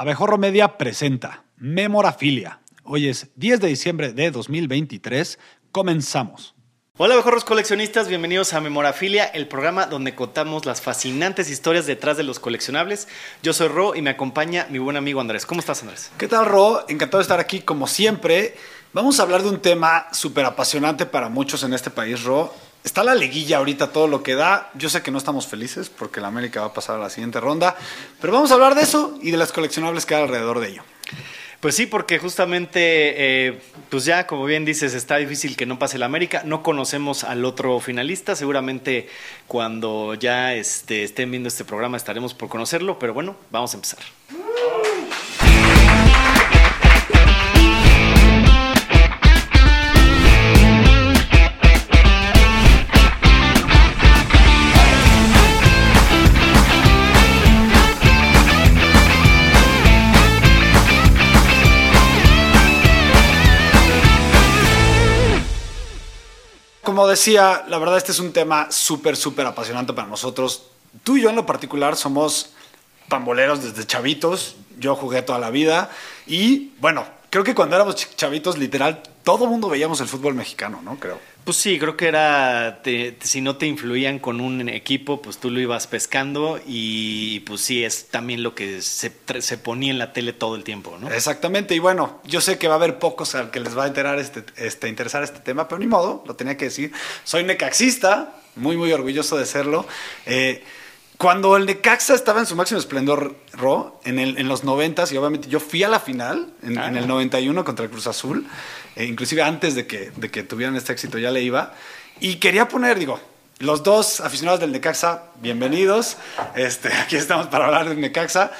Abejorro Media presenta Memorafilia. Hoy es 10 de diciembre de 2023. Comenzamos. Hola, abejorros coleccionistas, bienvenidos a Memorafilia, el programa donde contamos las fascinantes historias detrás de los coleccionables. Yo soy Ro y me acompaña mi buen amigo Andrés. ¿Cómo estás, Andrés? ¿Qué tal, Ro? Encantado de estar aquí como siempre. Vamos a hablar de un tema súper apasionante para muchos en este país, Ro. Está la liguilla ahorita, todo lo que da. Yo sé que no estamos felices porque la América va a pasar a la siguiente ronda, pero vamos a hablar de eso y de las coleccionables que hay alrededor de ello. Pues sí, porque justamente, eh, pues ya, como bien dices, está difícil que no pase la América. No conocemos al otro finalista. Seguramente cuando ya este, estén viendo este programa estaremos por conocerlo, pero bueno, vamos a empezar. Como decía, la verdad este es un tema súper, súper apasionante para nosotros. Tú y yo en lo particular somos pamboleros desde chavitos. Yo jugué toda la vida y bueno, creo que cuando éramos ch- chavitos, literal, todo mundo veíamos el fútbol mexicano, ¿no? Creo. Pues sí, creo que era, te- si no te influían con un equipo, pues tú lo ibas pescando y pues sí, es también lo que se, se ponía en la tele todo el tiempo, ¿no? Exactamente, y bueno, yo sé que va a haber pocos al que les va a enterar este, este, interesar este tema, pero ni modo, lo tenía que decir. Soy necaxista, muy, muy orgulloso de serlo. Eh, cuando el Necaxa estaba en su máximo esplendor, Ro, en, el, en los 90 y obviamente yo fui a la final en, Ah. en el 91 contra el Cruz Azul, eh, inclusive antes de que, de que tuvieran este éxito ya le iba, y quería poner, digo, los dos aficionados del Necaxa, bienvenidos, este, aquí estamos para hablar del Necaxa,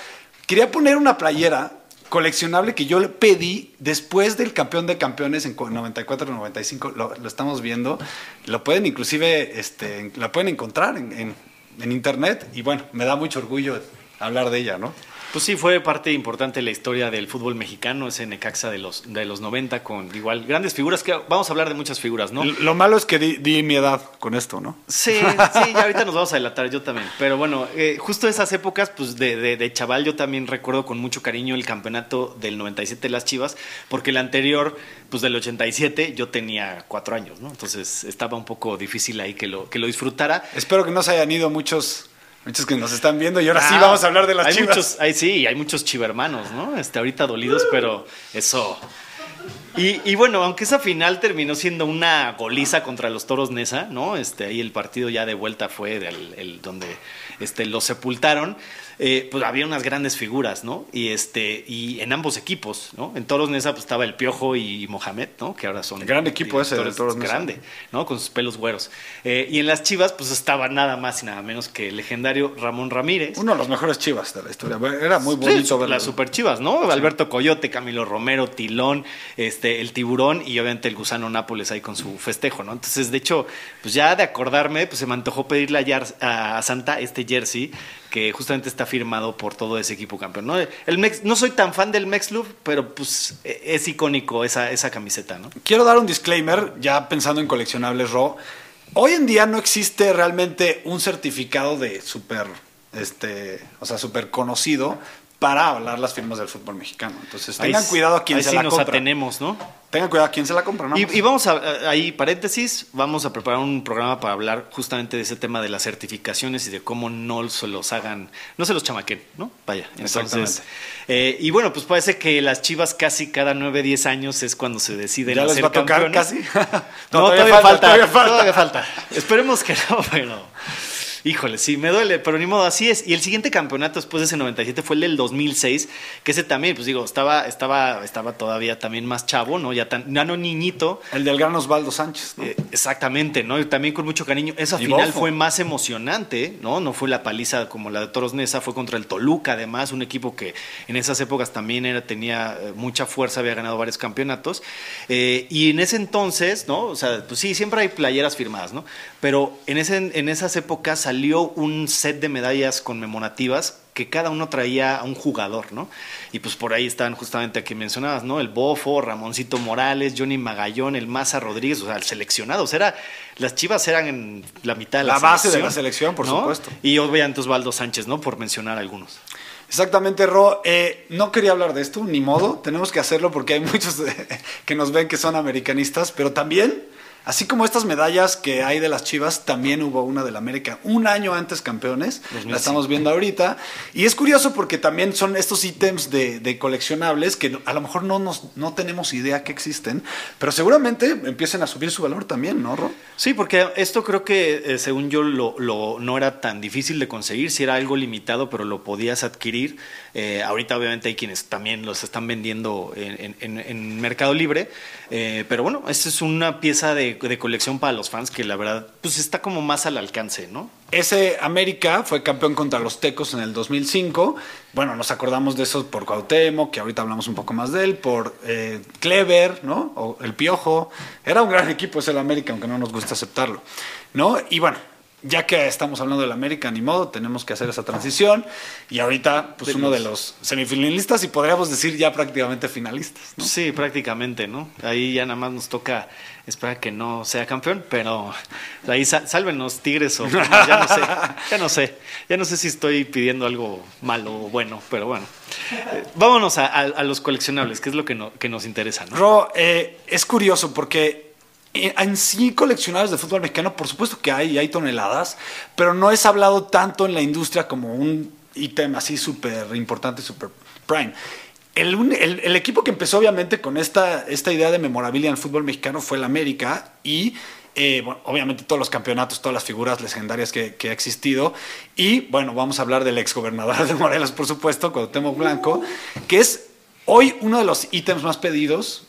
quería poner una playera coleccionable que yo le pedí después del campeón de campeones en 94-95, lo, lo estamos viendo, lo pueden inclusive, este, la pueden encontrar en, en- en internet y bueno, me da mucho orgullo hablar de ella, ¿no? Pues sí, fue parte importante de la historia del fútbol mexicano, ese Necaxa de los, de los 90 con igual grandes figuras, que vamos a hablar de muchas figuras, ¿no? Lo malo es que di, di mi edad con esto, ¿no? Sí, sí, ya ahorita nos vamos a delatar, yo también. Pero bueno, eh, justo esas épocas, pues de, de- de chaval, yo también recuerdo con mucho cariño el campeonato del 97 de las Chivas, porque el anterior, pues del 87, yo tenía cuatro años, ¿no? Entonces estaba un poco difícil ahí que lo, que lo disfrutara. Espero que no se hayan ido muchos, muchos que nos están viendo y ahora sí Ah, vamos a hablar de las hay chivas. Muchos, hay, sí, hay muchos chivermanos, ¿no? Este, ahorita dolidos, pero eso. Y, y bueno, aunque esa final terminó siendo una goliza contra los toros Nesa, ¿no? Este, ahí el partido ya de vuelta fue del, el- donde este, los sepultaron. eh, pues había unas grandes figuras, ¿no? Y este, y en ambos equipos, ¿no? En Toros Nesa pues estaba el Piojo y Mohamed, ¿no? Que ahora son Gran equipo ese de Toros Neza. grande, ¿no? Con sus pelos güeros. Eh, y en las Chivas, pues estaba nada más y nada menos que el legendario Ramón Ramírez. Uno de los mejores chivas de la historia. Era muy Sí, bonito verlo. las super chivas, ¿no? Alberto Coyote, Camilo Romero, Tilón, este, el tiburón y obviamente el gusano Nápoles ahí con su festejo, ¿no? Entonces, de hecho, pues ya de acordarme, pues se me antojó pedirle a, Santa este jersey que justamente está firmado por todo ese equipo campeón, ¿no? El Mex, no soy tan fan del Mexlub, pero pues e- es icónico esa, esa camiseta, ¿no? Quiero dar un disclaimer, ya pensando en coleccionables RAW. Hoy en día no existe realmente un certificado de super, este, o sea, super conocido para hablar las firmas del fútbol mexicano. Entonces, tengan Ahí- cuidado a quién se sí la nos compra. atenemos, ¿no? Tengan cuidado a quién se la compra, ¿no? Y, y vamos a, ahí, paréntesis, vamos a preparar un programa para hablar justamente de ese tema de las certificaciones y de cómo no se los hagan, no se los chamaquen, ¿no? Vaya. Entonces, Exactamente. eh, y bueno, pues parece que las chivas casi cada 9, 10 años es cuando se deciden ¿Ya les ser va a tocar campeones. casi? No, todavía, falta, todavía falta. todavía falta. Esperemos que no, pero. Híjole, sí, me duele, pero ni modo, así es. Y el siguiente campeonato después de ese 97 fue el del 2006, que ese también, pues digo, estaba, estaba, estaba todavía también más chavo, ¿no? Ya, tan, ya no niñito. El del gran Osvaldo Sánchez, ¿no? Eh, exactamente, ¿no? Y también con mucho cariño. Esa Y final Bofo. fue más emocionante, ¿no? No fue la paliza como la de Toros Nesa, fue contra el Toluca, además, un equipo que en esas épocas también era, tenía eh, mucha fuerza, había ganado varios campeonatos. Eh, y en ese entonces, ¿no? O sea, pues sí, siempre hay playeras firmadas, ¿no? Pero en, ese, en esas épocas salió un set de medallas conmemorativas que cada uno traía a un jugador, ¿no? Y pues por ahí estaban justamente aquí mencionadas, ¿no? El Bofo, Ramoncito Morales, Johnny Magallón, el Maza Rodríguez, o sea, el seleccionado. O sea, era, las chivas eran en la mitad de la, La base de la selección, por supuesto. Y obviamente Osvaldo Sánchez, ¿no? Por mencionar algunos. Exactamente, Ro. Eh, no quería hablar de esto, ni modo. Tenemos que hacerlo porque hay muchos que nos ven que son americanistas, pero también Así como estas medallas que hay de las Chivas, también hubo una del América un año antes campeones. La estamos viendo ahorita. Y es curioso porque también son estos ítems de, coleccionables que a lo mejor no, nos, no tenemos idea que existen, pero seguramente empiecen a subir su valor también, ¿no, Ro? Sí, porque esto creo que, eh, según yo, lo, no era tan difícil de conseguir. Si era algo limitado, pero lo podías adquirir. Eh, ahorita, obviamente, hay quienes también los están vendiendo en, Mercado Libre. Eh, pero bueno, esta es una pieza de de, colección para los fans que la verdad pues está como más al alcance, ¿no? Ese América fue campeón contra los Tecos en el 2005. Bueno, nos acordamos de eso por Cuauhtémoc, que ahorita hablamos un poco más de él, por eh, Clever, ¿no? O el Piojo. Era un gran equipo ese el América, aunque no nos gusta aceptarlo, ¿no? Y bueno, ya que estamos hablando del América, ni modo, tenemos que hacer esa transición. Y ahorita, pues uno de los semifinalistas y podríamos decir ya prácticamente finalistas. ¿no? Sí, prácticamente, ¿no? Ahí ya nada más nos toca esperar que no sea campeón, pero ahí salven los Tigres o ya no sé, ya no sé, ya no sé si estoy pidiendo algo malo o bueno, pero bueno. Eh, vámonos a, los coleccionables, que es lo que, que nos interesa, ¿no? Ro, eh, es curioso porque en sí coleccionables de fútbol mexicano, por supuesto que hay, hay toneladas, pero no es hablado tanto en la industria como un ítem así súper importante, súper prime. El, equipo que empezó obviamente con esta, esta idea de memorabilia en el fútbol mexicano fue el América y eh, obviamente todos los campeonatos, todas las figuras legendarias que, que, ha existido. Y bueno, vamos a hablar del exgobernador de Morelos, por supuesto, Cuauhtémoc Blanco, que es hoy uno de los ítems más pedidos,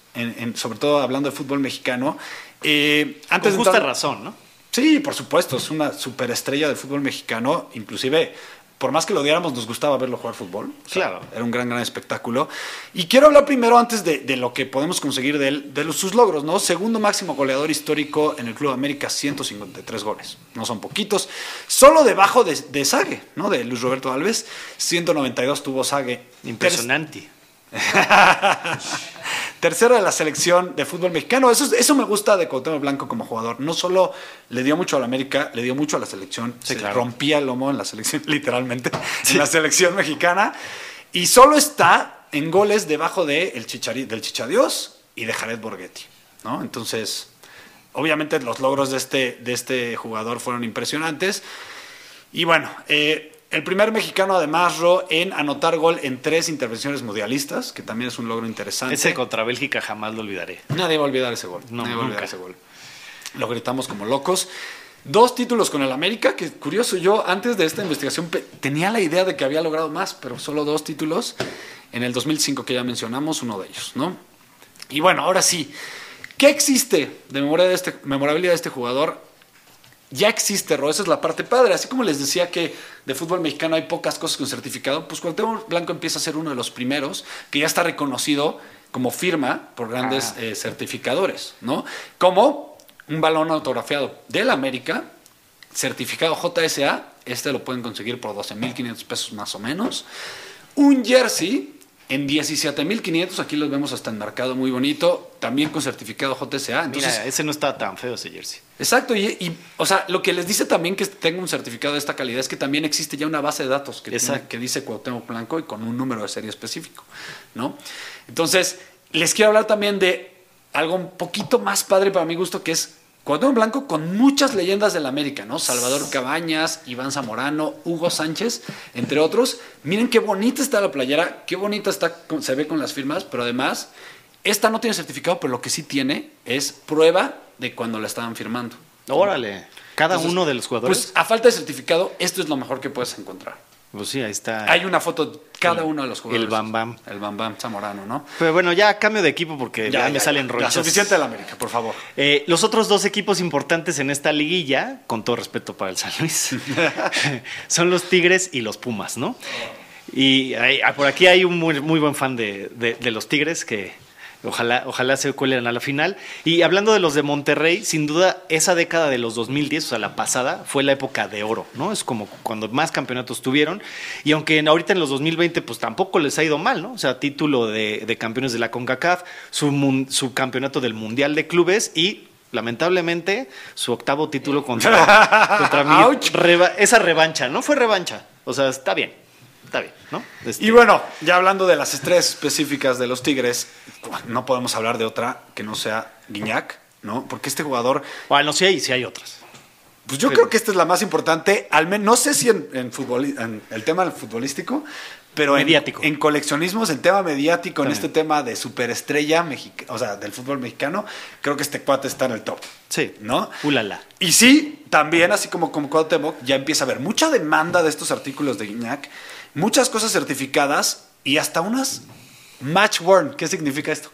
sobre todo hablando de fútbol mexicano, eh, antes Con justa razón, ¿no? Sí, por supuesto, es una superestrella del fútbol mexicano, inclusive por más que lo odiáramos, nos gustaba verlo jugar fútbol. claro. Era un gran, gran espectáculo. Y quiero hablar primero, antes de, lo que podemos conseguir de él, de sus logros, ¿no? Segundo máximo goleador histórico en el Club América, 153 goles. No son poquitos. Solo debajo de, de Sague, ¿no? De Luis Roberto Alves, 192 tuvo Sague. Impresionante. Tercero de la selección de fútbol mexicano. Eso, eso me gusta de Cuauhtémoc Blanco como jugador. No solo le dio mucho a la América, le dio mucho a la selección. se rompía el lomo en la selección, literalmente, en la selección mexicana. Y solo está en goles debajo de el del Chichadios y de Jared Borghetti. ¿no? Entonces, obviamente los logros de este, de este jugador fueron impresionantes. Y bueno, eh, el primer mexicano, además, Ro, en anotar gol en tres intervenciones mundialistas, que también es un logro interesante. Ese contra Bélgica jamás lo olvidaré. Nadie va a olvidar ese gol. No, Nadie va a olvidar ese gol. Lo gritamos como locos. Dos títulos con el América, que curioso, yo antes de esta investigación tenía la idea de que había logrado más, pero solo dos títulos. En el 2005 que ya mencionamos, uno de ellos, ¿no? Y bueno, ahora sí, ¿qué existe de memoria de este, memorabilidad de este jugador? Ya existe, Ro, esa es la parte padre. Así como les decía que de fútbol mexicano hay pocas cosas con certificado, pues Cuauhtémoc Blanco empieza a ser uno de los primeros que ya está reconocido como firma por grandes ah. eh, certificadores, ¿no? Como un balón autografiado del América, certificado JSA, este lo pueden conseguir por 12.500 pesos más o menos. Un jersey en 17.500, aquí los vemos hasta enmarcado muy bonito, también con certificado JSA. Mira, ese no está tan feo ese jersey. Exacto, y, o sea, lo que les dice también que tenga un certificado de esta calidad es que también existe ya una base de datos que, que dice Cuauhtémoc Blanco y con un número de serie específico, ¿no? Entonces, les quiero hablar también de algo un poquito más padre para mi gusto, que es Cuauhtémoc Blanco con muchas leyendas del América, ¿no? Salvador Cabañas, Iván Zamorano, Hugo Sánchez, entre otros. Miren qué bonita está la playera, qué bonita está, se ve con las firmas, pero además, esta no tiene certificado, pero lo que sí tiene es prueba de cuando la estaban firmando. Órale, cada uno de los jugadores. Pues a falta de certificado, esto es lo mejor que puedes encontrar. Pues sí, ahí está. Hay una foto cada uno de los jugadores. El Bam Bam. El Bam Bam Zamorano, ¿no? Pero bueno, ya cambio de equipo porque ya, me salen rollos. suficiente la América, por favor. Eh, los otros dos equipos importantes en esta liguilla, con todo respeto para el San Luis, son los Tigres y los Pumas, ¿no? Y por aquí hay un muy, muy buen fan de, de los Tigres que Ojalá, ojalá se cuelen a la final. Y hablando de los de Monterrey, sin duda esa década de los 2010, o sea, la pasada, fue la época de oro, ¿no? Es como cuando más campeonatos tuvieron. Y aunque ahorita en los 2020, pues tampoco les ha ido mal, ¿no? O sea, título de, campeones de la CONCACAF, su, su campeonato del Mundial de Clubes y lamentablemente su octavo título contra, contra esa revancha, no fue revancha, o sea, está bien. Está bien, ¿no? Este, Y bueno, ya hablando de las estrellas específicas de los Tigres, no podemos hablar de otra que no sea Guiñac, ¿no? Porque este jugador, Bueno, sí hay, sí hay otras. pues yo creo que esta es la más importante, al menos, no sé si en, en el tema futbolístico, pero en, Mediático. en coleccionismos, en tema mediático, en este tema de superestrella, mexica- o sea, del fútbol mexicano, creo que este cuate está en el top. Sí. ¿No? Ulala. Y sí, también, así como con Cuauhtémoc, ya empieza a haber mucha demanda de estos artículos de Guiñac, muchas cosas certificadas y hasta unas match worn. ¿Qué significa esto?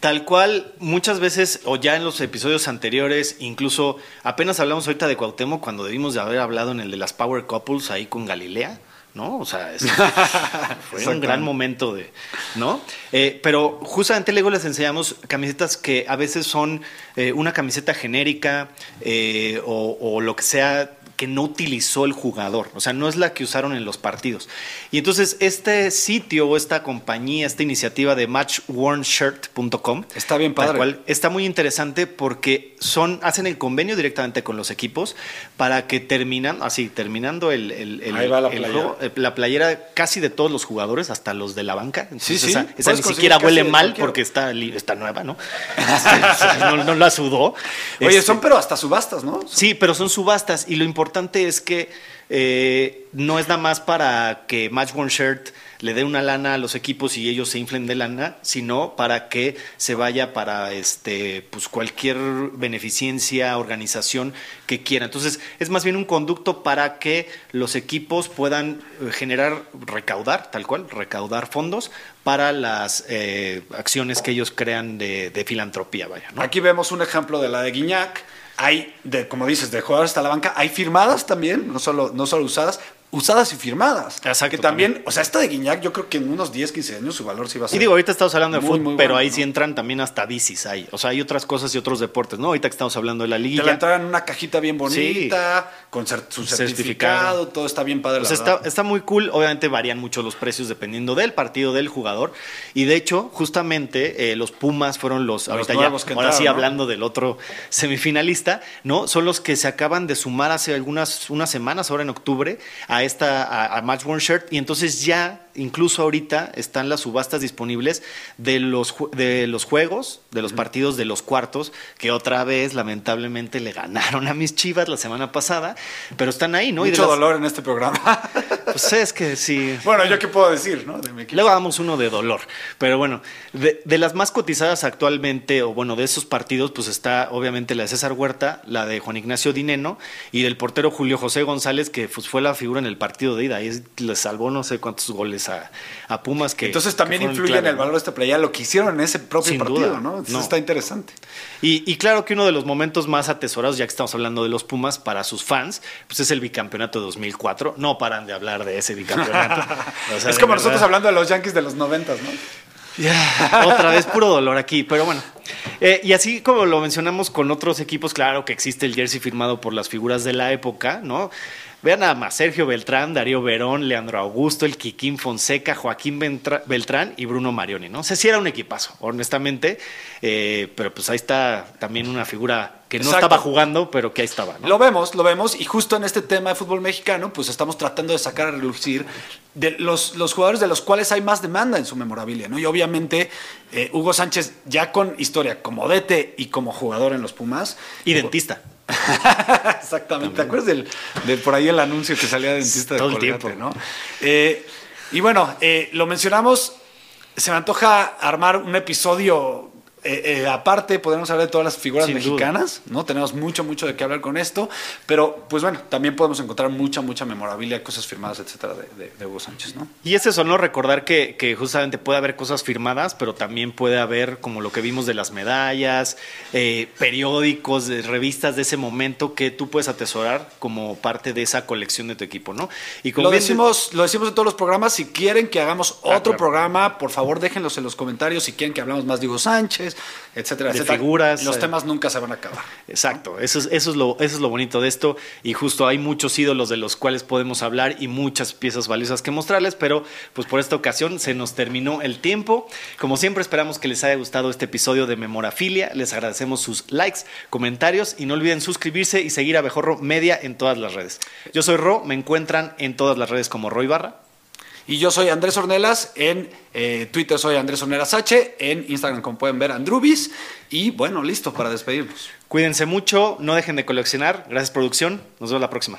Tal cual, muchas veces, o ya en los episodios anteriores, incluso apenas hablamos ahorita de Cuauhtémoc cuando debimos de haber hablado en el de las Power Couples ahí con Galilea, ¿no? O sea, es- fue un gran momento de, ¿no? Eh, pero justamente luego les enseñamos camisetas que a veces son eh, una camiseta genérica eh, o, o lo que sea que no utilizó el jugador, o sea, no es la que usaron en los partidos. Y entonces este sitio o esta compañía, esta iniciativa de matchwornshirt.com, Está bien padre. cual, está muy interesante porque son hacen el convenio directamente con los equipos para que terminan, así terminando el, el- el- Ahí va la el playera. juego, eh, la playera casi de todos los jugadores, hasta los de la banca. Entonces, sí, esa, ni siquiera huele mal porque está, está nueva, ¿no? No, no la sudó. Oye, Este, son pero hasta subastas, ¿no? Sí, pero son subastas y lo importante es que eh, no es nada más para que Match One Shirt le dé una lana a los equipos y ellos se inflen de lana, sino para que se vaya para este pues cualquier beneficencia, organización que quiera. Entonces, es más bien un conducto para que los equipos puedan eh, generar, recaudar, tal cual, recaudar fondos para las eh, acciones que ellos crean de, filantropía. Aquí vemos un ejemplo de la de Guiñac. Hay, de, como dices, de jugadores hasta la banca. Hay firmadas también, no solo, solo usadas, usadas y firmadas. Exacto, Que también, o sea, esta de Guiñac, yo creo que en unos 10, 15 años su valor sí va a ser. Y digo, ahorita estamos hablando de muy, fútbol, muy pero bueno, ahí ¿no? sí entran también hasta bicis ahí. O sea, hay otras cosas y otros deportes, ¿no? Ahorita que estamos hablando de la Te liguilla. la entregan en una cajita bien bonita, con cer- su certificado, Certificado. todo está bien padre. O la sea, está, está muy cool. Obviamente varían mucho los precios dependiendo del partido del jugador. Y de hecho, justamente eh, los Pumas fueron los, ahorita ya, ahora sí entraron, ¿no? hablando del otro semifinalista, ¿no? Son los que se acaban de sumar hace algunas unas semanas, ahora en octubre, a esta a, a Worn Shirt. Y entonces ya, incluso ahorita, están las subastas disponibles de los, de los juegos, de los partidos de los cuartos, que otra vez, lamentablemente, le ganaron a mis chivas la semana pasada, pero están ahí, ¿no? Y Mucho las- dolor en este programa. Pues es que sí. bueno, yo qué puedo decir, ¿no? De mi equipo. Luego damos uno de dolor. Pero bueno, de, de las más cotizadas actualmente, o bueno, de esos partidos, pues está obviamente la de César Huerta, la de Juan Ignacio Dineno y del portero Julio José González, que pues, fue la figura en el partido de ida. Y le salvó no sé cuántos goles a, a Pumas. que Entonces también que influye en el valor de esta playa lo que hicieron en ese propio partido, duda, ¿no? No. está interesante. Y, y claro que uno de los momentos más atesorados, ya que estamos hablando de los Pumas, para sus fans, pues es el bicampeonato de 2004. No paran de hablar de ese bicampeonato. O sea, es como verdad. nosotros hablando de los Yankees de los noventas, ¿no? Ya, otra vez puro dolor aquí, pero bueno. Eh, y así como lo mencionamos con otros equipos, claro que existe el jersey firmado por las figuras de la época, ¿no? Vean nada más, Sergio Beltrán, Darío Verón, Leandro Augusto, el Quiquín Fonseca, Joaquín Bentra- Beltrán y Bruno Marioni, ¿no? O sea, sí era un equipazo, honestamente, eh, pero pues ahí está también una figura que no Exacto. estaba jugando, pero que ahí estaba, ¿no? Lo vemos, lo vemos, y justo en este tema de fútbol mexicano, pues estamos tratando de sacar a relucir de los, los jugadores de los cuales hay más demanda en su memorabilia, ¿no? Y obviamente eh, Hugo Sánchez, ya con historia como DT y como jugador en los Pumas. Y dentista. Exactamente. ¿Te acuerdas del, del por ahí el anuncio que salía de dentista de Todo el tiempo. ¿no? Eh, y bueno, eh, lo mencionamos. Se me antoja armar un episodio eh, eh, aparte. Podemos hablar de todas las figuras Sin duda. mexicanas, ¿no? Tenemos mucho, mucho de qué hablar con esto. Pero, pues bueno, también podemos encontrar mucha, mucha memorabilia, cosas firmadas, etcétera, de, de- de Hugo Sánchez, ¿no? Y es eso, ¿no? Recordar que, que justamente puede haber cosas firmadas, pero también puede haber, como lo que vimos de las medallas, eh, periódicos, revistas de ese momento que tú puedes atesorar como parte de esa colección de tu equipo, ¿no? Y como Lo bien- decimos, lo decimos en todos los programas. Si quieren que hagamos Ah, otro claro. programa, por favor déjenlos en los comentarios. Si quieren que hablamos más de Hugo Sánchez, personajes, etcétera, De etcétera. figuras, Los eh. temas nunca se van a acabar. Exacto, eso es, eso, es lo, eso es lo bonito de esto y justo hay muchos ídolos de los cuales podemos hablar y muchas piezas valiosas que mostrarles, pero pues por esta ocasión se nos terminó el tiempo. Como siempre esperamos que les haya gustado este episodio de Memorafilia, les agradecemos sus likes, comentarios y no olviden suscribirse y seguir a Bejorro Media en todas las redes. Yo soy Ro, me encuentran en todas las redes como Roy Barra. Y yo soy Andrés Ornelas, en eh, Twitter soy Andrés Ornelas H, en Instagram como pueden ver Andrubis, y bueno, listo para despedirnos. Cuídense mucho, no dejen de coleccionar. Gracias producción, nos vemos la próxima.